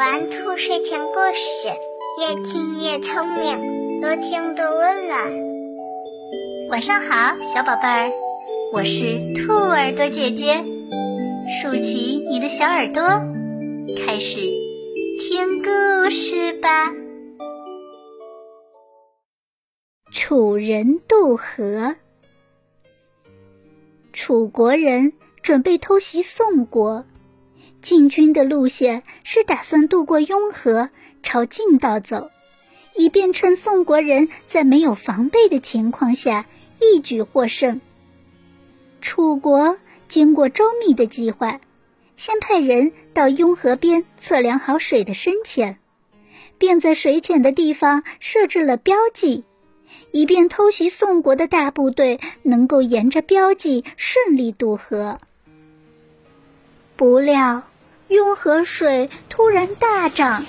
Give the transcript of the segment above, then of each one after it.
玩兔睡前故事，越听越聪明，多听多温暖。晚上好，小宝贝儿，我是兔耳朵姐姐，竖起你的小耳朵，开始听故事吧。楚人渡河，楚国人准备偷袭宋国。进军的路线是打算渡过雍河，朝晋道走，以便趁宋国人在没有防备的情况下一举获胜。楚国经过周密的计划，先派人到雍河边测量好水的深浅，便在水浅的地方设置了标记，以便偷袭宋国的大部队能够沿着标记顺利渡河。不料。雍河水突然大涨，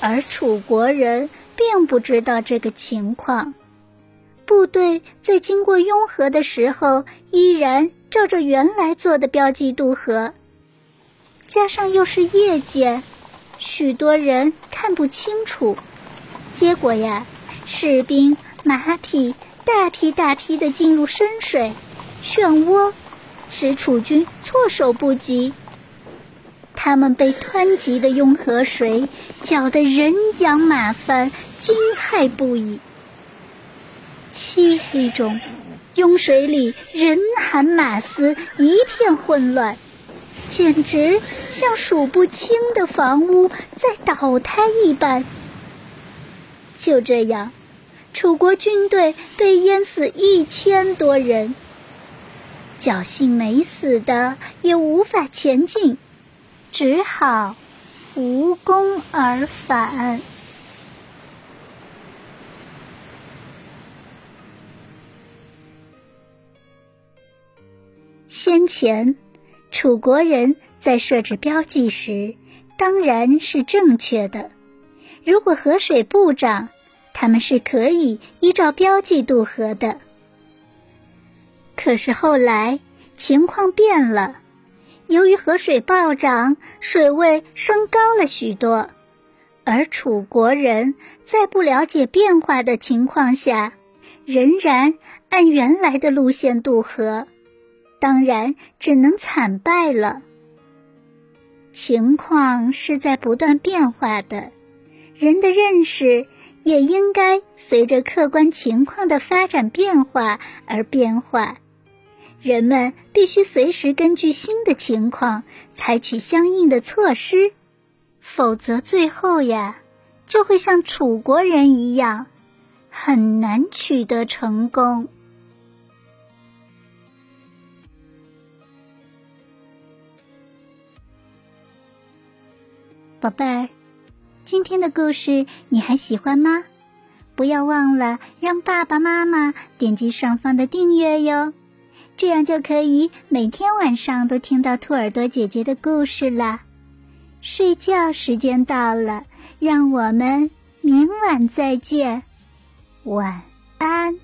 而楚国人并不知道这个情况。部队在经过雍河的时候，依然照着原来做的标记渡河。加上又是夜间，许多人看不清楚。结果呀，士兵、马匹大批大批的进入深水漩涡，使楚军措手不及。他们被湍急的雍河水搅得人仰马翻，惊骇不已。漆黑中，雍水里人喊马嘶，一片混乱，简直像数不清的房屋在倒塌一般。就这样，楚国军队被淹死一千多人，侥幸没死的也无法前进。只好无功而返。先前，楚国人在设置标记时，当然是正确的。如果河水不涨，他们是可以依照标记渡河的。可是后来情况变了。由于河水暴涨，水位升高了许多，而楚国人在不了解变化的情况下，仍然按原来的路线渡河，当然只能惨败了。情况是在不断变化的，人的认识也应该随着客观情况的发展变化而变化。人们必须随时根据新的情况采取相应的措施，否则最后呀，就会像楚国人一样，很难取得成功。宝贝儿，今天的故事你还喜欢吗？不要忘了让爸爸妈妈点击上方的订阅哟。这样就可以每天晚上都听到兔耳朵姐姐的故事了。睡觉时间到了，让我们明晚再见，晚安。